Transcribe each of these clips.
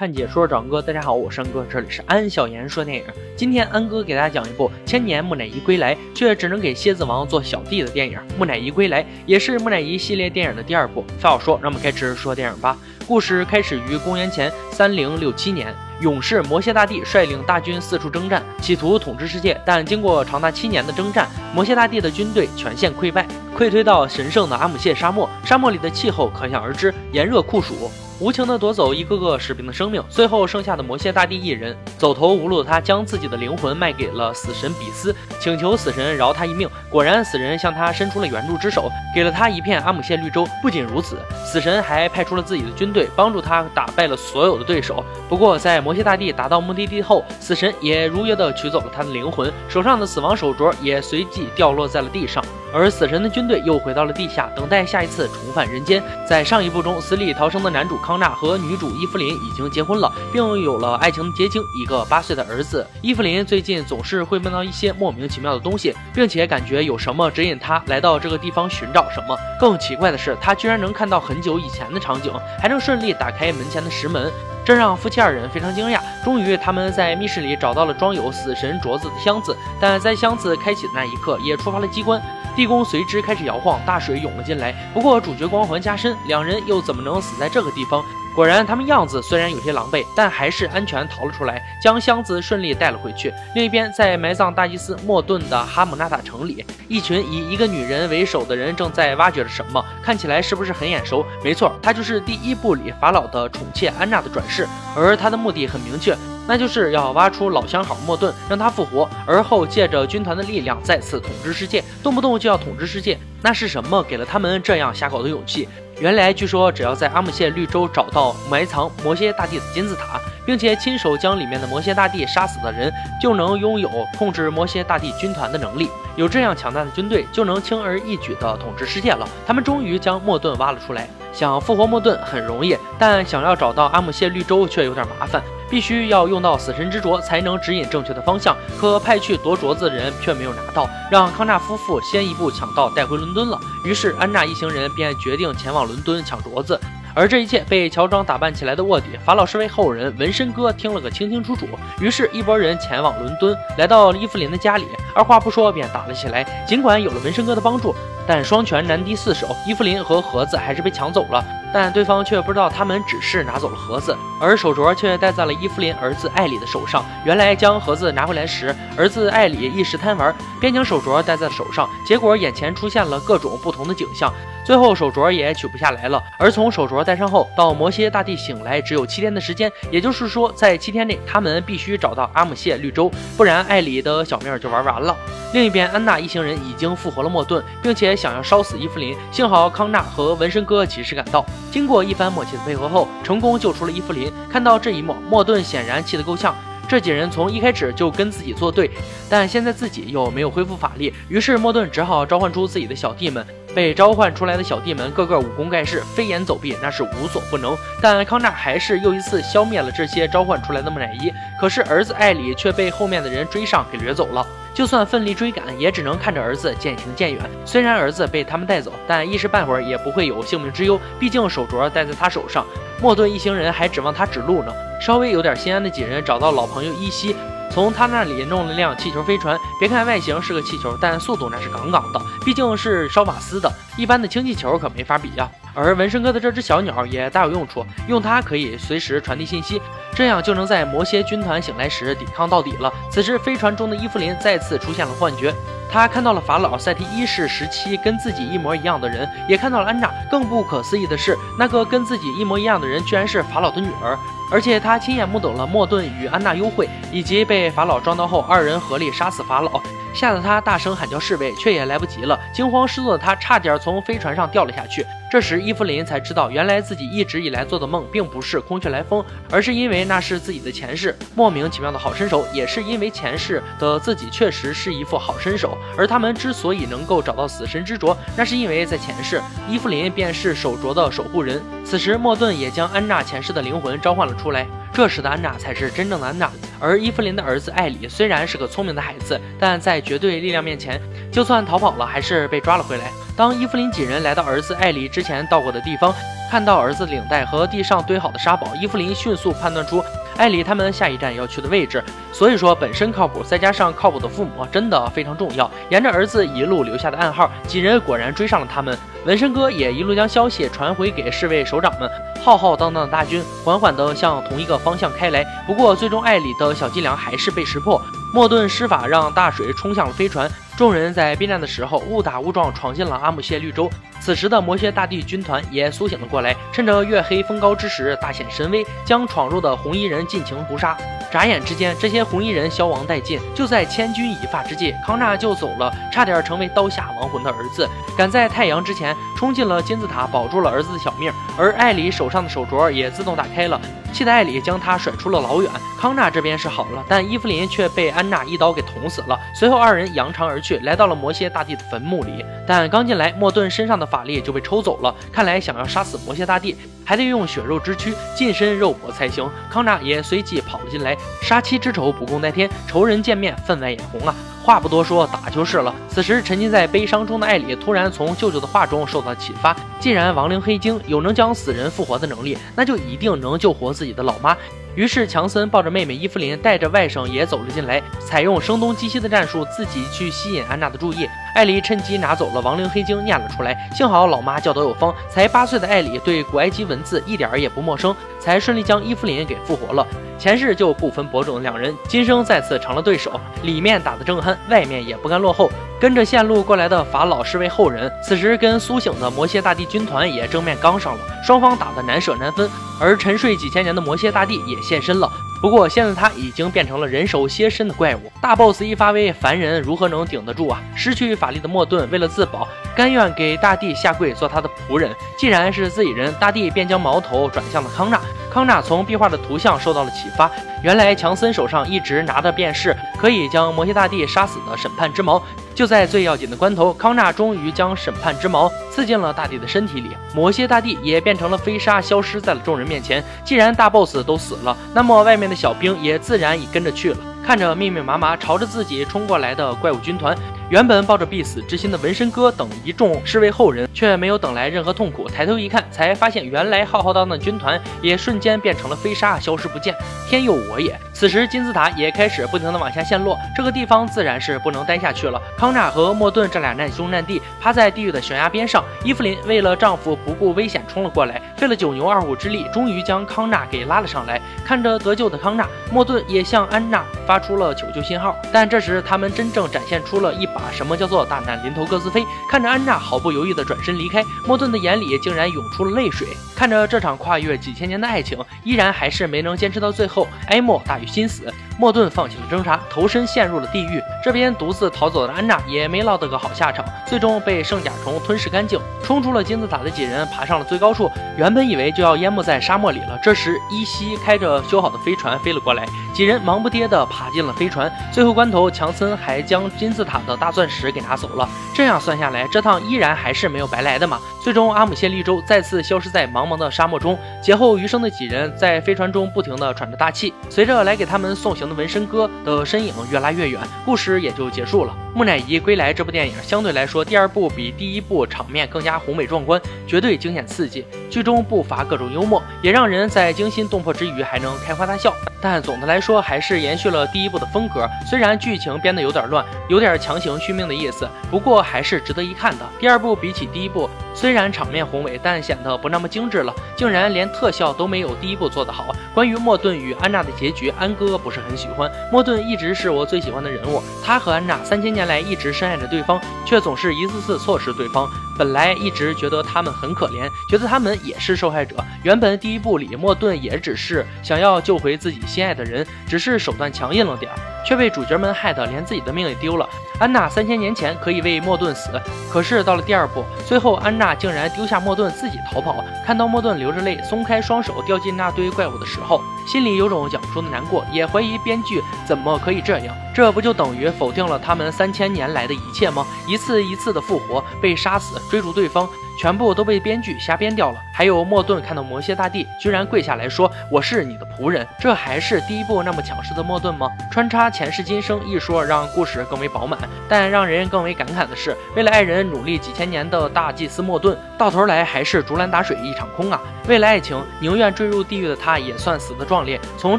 看解说，长哥，大家好，我是安哥，这里是安小言说电影。今天安哥给大家讲一部千年木乃伊归来，却只能给蝎子王做小弟的电影《木乃伊归来》，也是木乃伊系列电影的第二部。废话说，让我们开始说电影吧。故事开始于公元前三零六七年，勇士摩蝎大帝率领大军四处征战，企图统治世界。但经过长达七年的征战，摩羯大帝的军队全线溃败，溃退到神圣的阿姆谢沙漠。沙漠里的气候可想而知，炎热酷暑。无情地夺走一个个士兵的生命，最后剩下的魔蝎大帝一人，走投无路的他将自己的灵魂卖给了死神比斯，请求死神饶他一命。果然，死神向他伸出了援助之手，给了他一片阿姆谢绿洲。不仅如此，死神还派出了自己的军队，帮助他打败了所有的对手。不过，在魔蝎大帝达到目的地后，死神也如约的取走了他的灵魂，手上的死亡手镯也随即掉落在了地上。而死神的军队又回到了地下，等待下一次重返人间。在上一部中，死里逃生的男主康纳和女主伊芙琳已经结婚了，并有了爱情结晶，一个八岁的儿子。伊芙琳最近总是会梦到一些莫名其妙的东西，并且感觉有什么指引她来到这个地方寻找什么。更奇怪的是，她居然能看到很久以前的场景，还能顺利打开门前的石门。这让夫妻二人非常惊讶。终于，他们在密室里找到了装有死神镯子的箱子，但在箱子开启的那一刻，也触发了机关，地宫随之开始摇晃，大水涌了进来。不过，主角光环加深，两人又怎么能死在这个地方？果然，他们样子虽然有些狼狈，但还是安全逃了出来，将箱子顺利带了回去。另一边，在埋葬大祭司莫顿的哈姆纳塔城里，一群以一个女人为首的人正在挖掘着什么，看起来是不是很眼熟？没错，她就是第一部里法老的宠妾安娜的转世，而她的目的很明确。那就是要挖出老相好莫顿，让他复活，而后借着军团的力量再次统治世界，动不动就要统治世界。那是什么给了他们这样下口的勇气？原来据说，只要在阿姆谢绿洲找到埋藏魔蝎大帝的金字塔，并且亲手将里面的魔蝎大帝杀死的人，就能拥有控制魔蝎大帝军团的能力。有这样强大的军队，就能轻而易举地统治世界了。他们终于将莫顿挖了出来。想复活莫顿很容易，但想要找到阿姆谢绿洲却有点麻烦，必须要用到死神之镯才能指引正确的方向。可派去夺镯子的人却没有拿到，让康纳夫妇先一步抢到带回伦敦了。于是安娜一行人便决定前往伦敦抢镯子。而这一切被乔装打扮起来的卧底法老侍卫后人纹身哥听了个清清楚楚。于是，一拨人前往伦敦，来到伊芙琳的家里，二话不说便打了起来。尽管有了纹身哥的帮助，但双拳难敌四手，伊芙琳和盒子还是被抢走了。但对方却不知道，他们只是拿走了盒子，而手镯却戴在了伊芙琳儿子艾里的手上。原来，将盒子拿回来时，儿子艾里一时贪玩，便将手镯戴在手上，结果眼前出现了各种不同的景象。最后手镯也取不下来了，而从手镯戴上后到摩羯大帝醒来只有七天的时间，也就是说在七天内他们必须找到阿姆谢绿洲，不然艾里的小命就玩完了。另一边，安娜一行人已经复活了莫顿，并且想要烧死伊芙琳，幸好康纳和纹身哥及时赶到，经过一番默契的配合后，成功救出了伊芙琳。看到这一幕，莫顿显然气得够呛。这几人从一开始就跟自己作对，但现在自己又没有恢复法力，于是莫顿只好召唤出自己的小弟们。被召唤出来的小弟们个个武功盖世，飞檐走壁，那是无所不能。但康纳还是又一次消灭了这些召唤出来的木乃伊。可是儿子艾里却被后面的人追上给掠走了。就算奋力追赶，也只能看着儿子渐行渐远。虽然儿子被他们带走，但一时半会儿也不会有性命之忧，毕竟手镯戴在他手上。莫顿一行人还指望他指路呢。稍微有点心安的几人找到老朋友伊西，从他那里弄了辆气球飞船。别看外形是个气球，但速度那是杠杠的，毕竟是烧瓦斯的，一般的氢气球可没法比呀。而纹身哥的这只小鸟也大有用处，用它可以随时传递信息，这样就能在魔蝎军团醒来时抵抗到底了。此时，飞船中的伊芙琳再次出现了幻觉。她看到了法老赛提一世时期跟自己一模一样的人，也看到了安娜。更不可思议的是，那个跟自己一模一样的人，居然是法老的女儿。而且他亲眼目睹了莫顿与安娜幽会，以及被法老撞到后二人合力杀死法老，吓得他大声喊叫侍卫，却也来不及了。惊慌失措的他差点从飞船上掉了下去。这时伊芙琳才知道，原来自己一直以来做的梦并不是空穴来风，而是因为那是自己的前世，莫名其妙的好身手，也是因为前世的自己确实是一副好身手。而他们之所以能够找到死神之镯，那是因为在前世，伊芙琳便是手镯的守护人。此时莫顿也将安娜前世的灵魂召唤了出来，这时的安娜才是真正的安娜。而伊芙琳的儿子艾里虽然是个聪明的孩子，但在绝对力量面前，就算逃跑了，还是被抓了回来。当伊芙琳几人来到儿子艾里之前到过的地方。看到儿子领带和地上堆好的沙堡，伊芙琳迅速判断出艾里他们下一站要去的位置。所以说，本身靠谱，再加上靠谱的父母，真的非常重要。沿着儿子一路留下的暗号，几人果然追上了他们。纹身哥也一路将消息传回给侍卫首长们。浩浩荡荡的大军缓缓地向同一个方向开来。不过，最终艾里的小伎俩还是被识破。莫顿施法让大水冲向了飞船。众人在避难的时候误打误撞闯进了阿姆谢绿洲。此时的魔蝎大帝军团也苏醒了过来，趁着月黑风高之时大显神威，将闯入的红衣人尽情屠杀。眨眼之间，这些红衣人消亡殆尽。就在千钧一发之际，康纳救走了差点成为刀下亡魂的儿子，赶在太阳之前冲进了金字塔，保住了儿子的小命。而艾里手上的手镯也自动打开了，气得艾里将他甩出了老远。康纳这边是好了，但伊芙琳却被安娜一刀给捅死了。随后二人扬长而去，来到了魔蝎大帝的坟墓里。但刚进来，莫顿身上的法力就被抽走了。看来想要杀死魔蝎大帝。还得用血肉之躯近身肉搏才行。康纳也随即跑了进来，杀妻之仇不共戴天，仇人见面分外眼红啊！话不多说，打就是了。此时沉浸在悲伤中的艾里突然从舅舅的话中受到启发，既然亡灵黑精有能将死人复活的能力，那就一定能救活自己的老妈。于是强森抱着妹妹伊芙琳，带着外甥也走了进来，采用声东击西的战术，自己去吸引安娜的注意。艾莉趁机拿走了亡灵黑晶，念了出来。幸好老妈教导有方，才八岁的艾莉对古埃及文字一点也不陌生，才顺利将伊芙琳给复活了。前世就不分伯仲的两人，今生再次成了对手，里面打得正酣，外面也不甘落后。跟着线路过来的法老是位后人，此时跟苏醒的魔蝎大帝军团也正面刚上了，双方打得难舍难分。而沉睡几千年的魔蝎大帝也现身了，不过现在他已经变成了人首蝎身的怪物。大 boss 一发威，凡人如何能顶得住啊？失去法力的莫顿为了自保，甘愿给大帝下跪做他的仆人。既然是自己人，大帝便将矛头转向了康纳。康纳从壁画的图像受到了启发，原来强森手上一直拿的便是可以将魔蝎大帝杀死的审判之矛。就在最要紧的关头，康纳终于将审判之矛刺进了大帝的身体里，魔蝎大帝也变成了飞沙，消失在了众人面前。既然大 boss 都死了，那么外面的小兵也自然也跟着去了。看着密密麻麻朝着自己冲过来的怪物军团。原本抱着必死之心的纹身哥等一众侍卫后人，却没有等来任何痛苦。抬头一看，才发现原来浩浩荡荡的军团也瞬间变成了飞沙，消失不见。天佑我也！此时金字塔也开始不停的往下陷落，这个地方自然是不能待下去了。康纳和莫顿这俩难兄难弟趴在地狱的悬崖边上，伊芙琳为了丈夫不顾危险冲了过来，费了九牛二虎之力，终于将康纳给拉了上来。看着得救的康纳，莫顿也向安娜发出了求救信号。但这时他们真正展现出了一把。啊什么叫做大难临头各自飞？看着安娜毫不犹豫地转身离开，莫顿的眼里竟然涌出了泪水。看着这场跨越几千年的爱情，依然还是没能坚持到最后，哀莫大于心死。莫顿放弃了挣扎，投身陷入了地狱。这边独自逃走的安娜也没落得个好下场，最终被圣甲虫吞噬干净。冲出了金字塔的几人爬上了最高处，原本以为就要淹没在沙漠里了。这时依稀开着修好的飞船飞了过来，几人忙不迭地爬进了飞船。最后关头，强森还将金字塔的大钻石给拿走了。这样算下来，这趟依然还是没有白来的嘛。最终，阿姆谢利州再次消失在茫茫的沙漠中。劫后余生的几人在飞船中不停地喘着大气。随着来给他们送行的。纹身哥的身影越拉越远，故事也就结束了。木乃伊归来这部电影相对来说，第二部比第一部场面更加宏伟壮观，绝对惊险刺激。剧中不乏各种幽默，也让人在惊心动魄之余还能开怀大笑。但总的来说，还是延续了第一部的风格。虽然剧情编得有点乱，有点强行续命的意思，不过还是值得一看的。第二部比起第一部，虽虽然场面宏伟，但显得不那么精致了，竟然连特效都没有第一部做得好。关于莫顿与安娜的结局，安哥不是很喜欢。莫顿一直是我最喜欢的人物，他和安娜三千年来一直深爱着对方，却总是一次次错失对方。本来一直觉得他们很可怜，觉得他们也是受害者。原本第一部里莫顿也只是想要救回自己。心爱的人只是手段强硬了点儿，却被主角们害得连自己的命也丢了。安娜三千年前可以为莫顿死，可是到了第二部，最后安娜竟然丢下莫顿自己逃跑。看到莫顿流着泪松开双手掉进那堆怪物的时候，心里有种讲不出的难过，也怀疑编剧怎么可以这样。这不就等于否定了他们三千年来的一切吗？一次一次的复活，被杀死，追逐对方。全部都被编剧瞎编掉了。还有莫顿看到魔蝎大帝，居然跪下来说：“我是你的仆人。”这还是第一部那么强势的莫顿吗？穿插前世今生一说，让故事更为饱满。但让人更为感慨的是，为了爱人努力几千年的大祭司莫顿，到头来还是竹篮打水一场空啊！为了爱情，宁愿坠入地狱的他，也算死得壮烈。从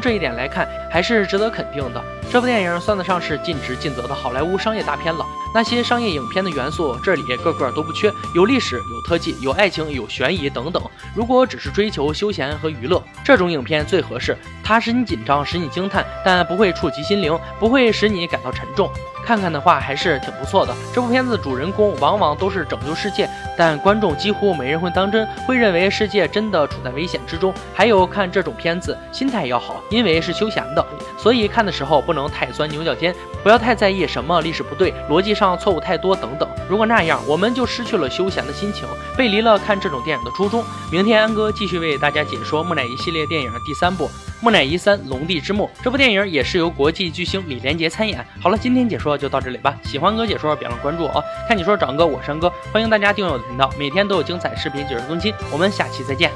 这一点来看，还是值得肯定的。这部电影算得上是尽职尽责的好莱坞商业大片了。那些商业影片的元素，这里个个都不缺，有历史，有特技，有爱情，有悬疑等等。如果只是追求休闲和娱乐，这种影片最合适。它使你紧张，使你惊叹，但不会触及心灵，不会使你感到沉重。看看的话还是挺不错的。这部片子主人公往往都是拯救世界，但观众几乎没人会当真，会认为世界真的处在危险之中。还有看这种片子心态要好，因为是休闲的，所以看的时候不能太钻牛角尖，不要太在意什么历史不对、逻辑上错误太多等等。如果那样，我们就失去了休闲的心情，背离了看这种电影的初衷。明天安哥继续为大家解说木乃伊系列系列电影的第三部《木乃伊三：龙帝之墓》。这部电影也是由国际巨星李连杰参演。好了，今天解说就到这里吧。喜欢哥解说，别忘了关注哦。看你说，长哥，我山哥，欢迎大家订阅我的频道，每天都有精彩视频解说更新。我们下期再见。